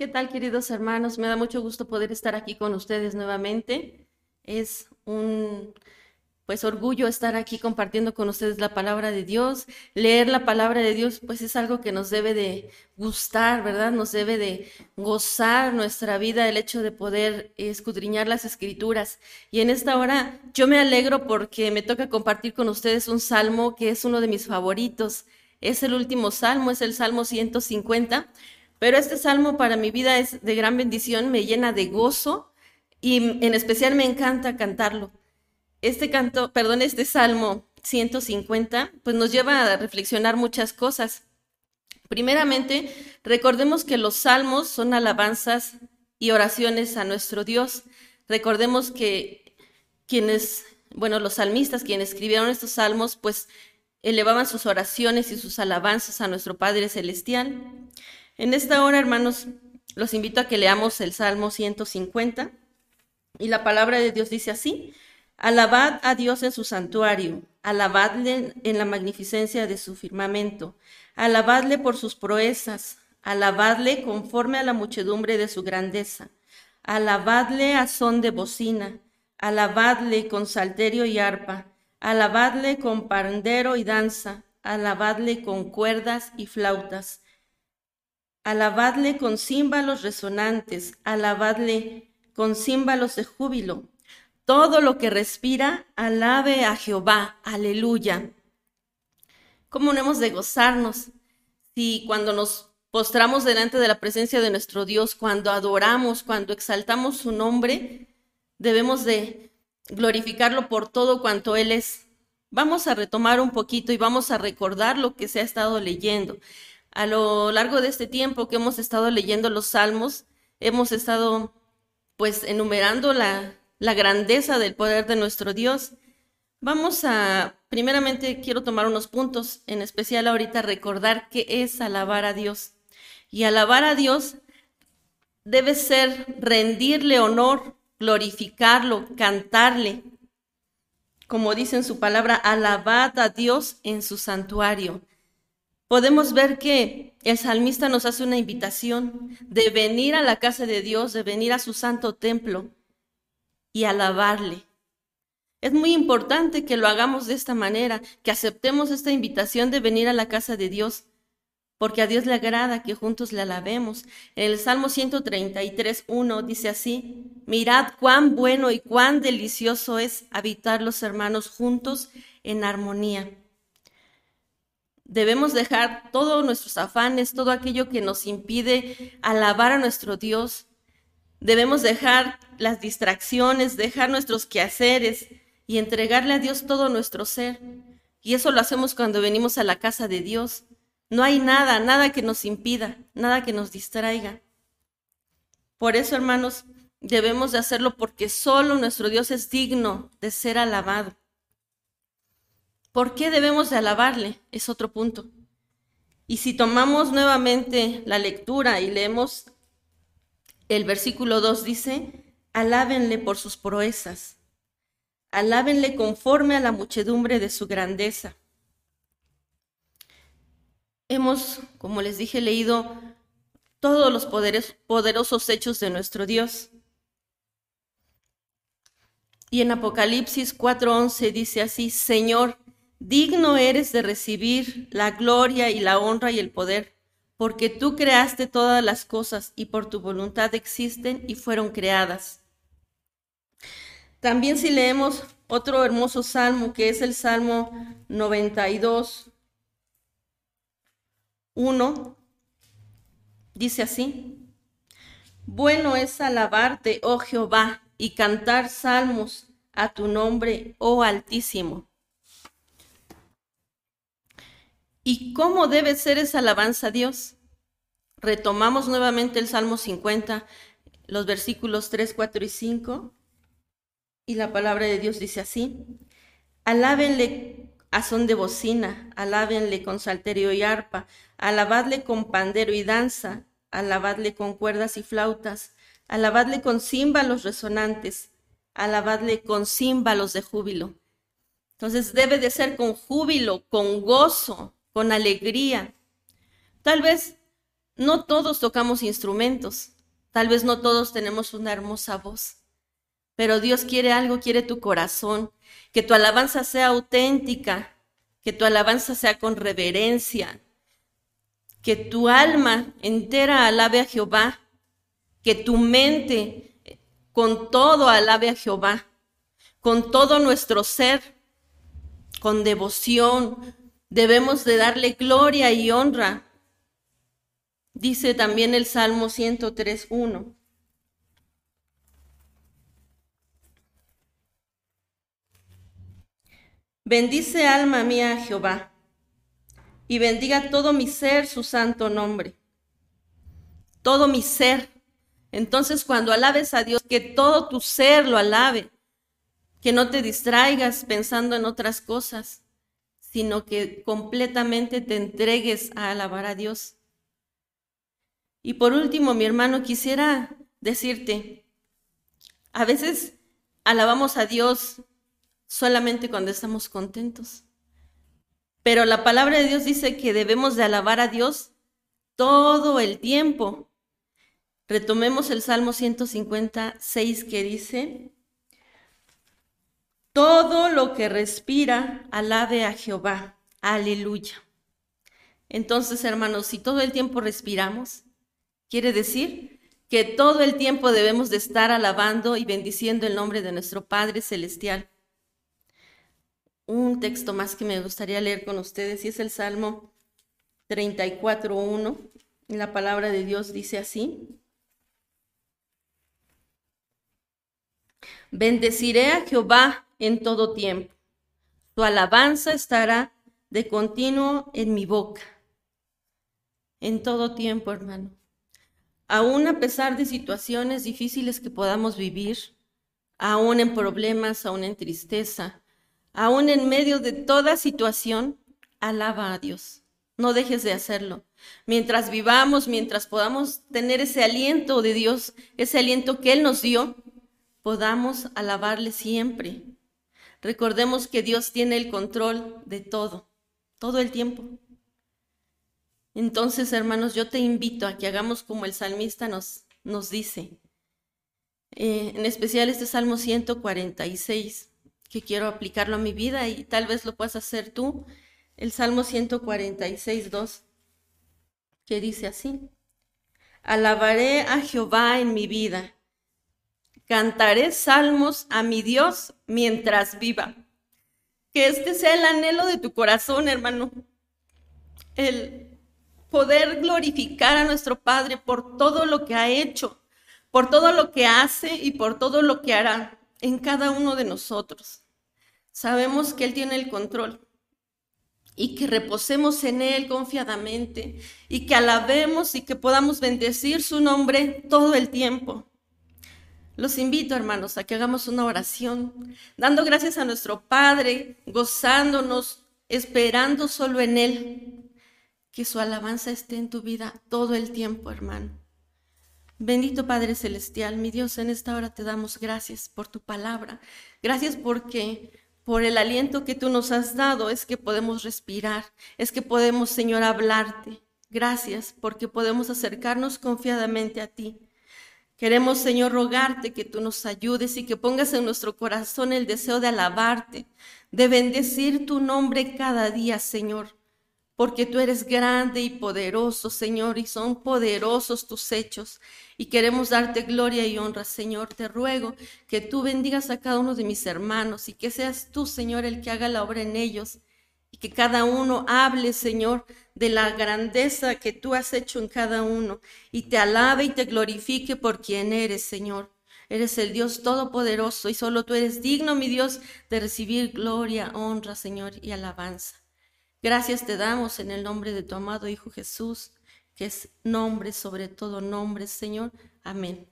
¿Qué tal, queridos hermanos? Me da mucho gusto poder estar aquí con ustedes nuevamente. Es un pues orgullo estar aquí compartiendo con ustedes la palabra de Dios. Leer la palabra de Dios pues es algo que nos debe de gustar, ¿verdad? Nos debe de gozar nuestra vida el hecho de poder escudriñar las escrituras. Y en esta hora yo me alegro porque me toca compartir con ustedes un salmo que es uno de mis favoritos. Es el último salmo, es el Salmo 150 pero este salmo para mi vida es de gran bendición, me llena de gozo y en especial me encanta cantarlo. Este canto, perdón, este salmo 150, pues nos lleva a reflexionar muchas cosas. Primeramente, recordemos que los salmos son alabanzas y oraciones a nuestro Dios. Recordemos que quienes, bueno, los salmistas, quienes escribieron estos salmos, pues elevaban sus oraciones y sus alabanzas a nuestro Padre Celestial. En esta hora, hermanos, los invito a que leamos el Salmo 150 y la palabra de Dios dice así, alabad a Dios en su santuario, alabadle en la magnificencia de su firmamento, alabadle por sus proezas, alabadle conforme a la muchedumbre de su grandeza, alabadle a son de bocina, alabadle con salterio y arpa, alabadle con pandero y danza, alabadle con cuerdas y flautas, Alabadle con címbalos resonantes, alabadle con címbalos de júbilo. Todo lo que respira, alabe a Jehová. Aleluya. ¿Cómo no hemos de gozarnos si cuando nos postramos delante de la presencia de nuestro Dios, cuando adoramos, cuando exaltamos su nombre, debemos de glorificarlo por todo cuanto Él es? Vamos a retomar un poquito y vamos a recordar lo que se ha estado leyendo. A lo largo de este tiempo que hemos estado leyendo los salmos, hemos estado pues enumerando la, grandeza del poder de nuestro Dios. Vamos a, primeramente quiero tomar unos puntos, en especial ahorita recordar qué es alabar a Dios. Y alabar a Dios debe ser rendirle honor, glorificarlo, cantarle. Como dice en su palabra, alabad a Dios en su santuario podemos ver que el salmista nos hace una invitación de venir a la casa de Dios, de venir a su santo templo y alabarle. Es muy importante que lo hagamos de esta manera, que aceptemos esta invitación de venir a la casa de Dios, porque a Dios le agrada que juntos le alabemos. En el Salmo 133, 1 dice así, mirad cuán bueno y cuán delicioso es habitar los hermanos juntos en armonía. Debemos dejar todos nuestros afanes, todo aquello que nos impide alabar a nuestro Dios. Debemos dejar las distracciones, dejar nuestros quehaceres y entregarle a Dios todo nuestro ser. Y eso lo hacemos cuando venimos a la casa de Dios. No hay nada, nada que nos impida, nada que nos distraiga. Por eso, hermanos, debemos de hacerlo porque solo nuestro Dios es digno de ser alabado. ¿Por qué debemos de alabarle? Es otro punto. Y si tomamos nuevamente la lectura y leemos el versículo 2 dice, alábenle por sus proezas, alábenle conforme a la muchedumbre de su grandeza. Hemos, como les dije, leído todos los poderes, poderosos hechos de nuestro Dios. Y en Apocalipsis 4:11 dice así, Señor, Digno eres de recibir la gloria y la honra y el poder, porque tú creaste todas las cosas y por tu voluntad existen y fueron creadas. También si leemos otro hermoso salmo que es el Salmo 92, 1, dice así, bueno es alabarte, oh Jehová, y cantar salmos a tu nombre, oh Altísimo ¿Y cómo debe ser esa alabanza a Dios? Retomamos nuevamente el Salmo 50, los versículos 3, 4 y 5, y la palabra de Dios dice así, alábenle a son de bocina, alábenle con salterio y arpa, alabadle con pandero y danza, alabadle con cuerdas y flautas, alabadle con címbalos resonantes, alabadle con címbalos de júbilo. Entonces debe de ser con júbilo, con gozo, con alegría. Tal vez no todos tocamos instrumentos, tal vez no todos tenemos una hermosa voz, pero Dios quiere algo, quiere tu corazón, que tu alabanza sea auténtica, que tu alabanza sea con reverencia, que tu alma entera alabe a Jehová, que tu mente con todo alabe a Jehová, con todo nuestro ser, con devoción, debemos de darle gloria y honra. Dice también el Salmo 103.1. Bendice alma mía a Jehová, y bendiga todo mi ser su santo nombre. Todo mi ser. Entonces cuando alabes a Dios, que todo tu ser lo alabe, que no te distraigas pensando en otras cosas, sino que completamente te entregues a alabar a Dios. Y por último, mi hermano, quisiera decirte, a veces alabamos a Dios solamente cuando estamos contentos. Pero la palabra de Dios dice que debemos de alabar a Dios todo el tiempo. Retomemos el Salmo 156 que dice, todo lo que respira, alabe a Jehová. Aleluya. Entonces, hermanos, si todo el tiempo respiramos, quiere decir que todo el tiempo debemos de estar alabando y bendiciendo el nombre de nuestro Padre Celestial. Un texto más que me gustaría leer con ustedes y es el Salmo 34.1. La palabra de Dios dice así. Bendeciré a Jehová en todo tiempo. Tu alabanza estará de continuo en mi boca. En todo tiempo, hermano. Aún a pesar de situaciones difíciles que podamos vivir, aún en problemas, aún en tristeza, aún en medio de toda situación, alaba a Dios. No dejes de hacerlo. Mientras vivamos, mientras podamos tener ese aliento de Dios, ese aliento que Él nos dio, podamos alabarle siempre. Recordemos que Dios tiene el control de todo, todo el tiempo. Entonces, hermanos, yo te invito a que hagamos como el salmista nos, dice, eh, en especial este Salmo 146, que quiero aplicarlo a mi vida y tal vez lo puedas hacer tú, el Salmo 146, 2, que dice así, alabaré a Jehová en mi vida Cantaré salmos a mi Dios mientras viva. Que este sea el anhelo de tu corazón, hermano. El poder glorificar a nuestro Padre por todo lo que ha hecho, por todo lo que hace y por todo lo que hará en cada uno de nosotros. Sabemos que Él tiene el control y que reposemos en Él confiadamente y que alabemos y que podamos bendecir su nombre todo el tiempo. Los invito, hermanos, a que hagamos una oración, dando gracias a nuestro Padre, gozándonos, esperando solo en Él. Que su alabanza esté en tu vida todo el tiempo, hermano. Bendito Padre Celestial, mi Dios, en esta hora te damos gracias por tu palabra. Gracias porque por el aliento que tú nos has dado es que podemos respirar, es que podemos, Señor, hablarte. Gracias porque podemos acercarnos confiadamente a ti. Queremos, Señor, rogarte que tú nos ayudes y que pongas en nuestro corazón el deseo de alabarte, de bendecir tu nombre cada día, Señor, porque tú eres grande y poderoso, Señor, y son poderosos tus hechos. Y queremos darte gloria y honra, Señor. Te ruego que tú bendigas a cada uno de mis hermanos y que seas tú, Señor, el que haga la obra en ellos que cada uno hable, Señor, de la grandeza que tú has hecho en cada uno y te alabe y te glorifique por quien eres, Señor. Eres el Dios todopoderoso y solo tú eres digno, mi Dios, de recibir gloria, honra, Señor, y alabanza. Gracias te damos en el nombre de tu amado Hijo Jesús, que es nombre sobre todo nombre, Señor. Amén.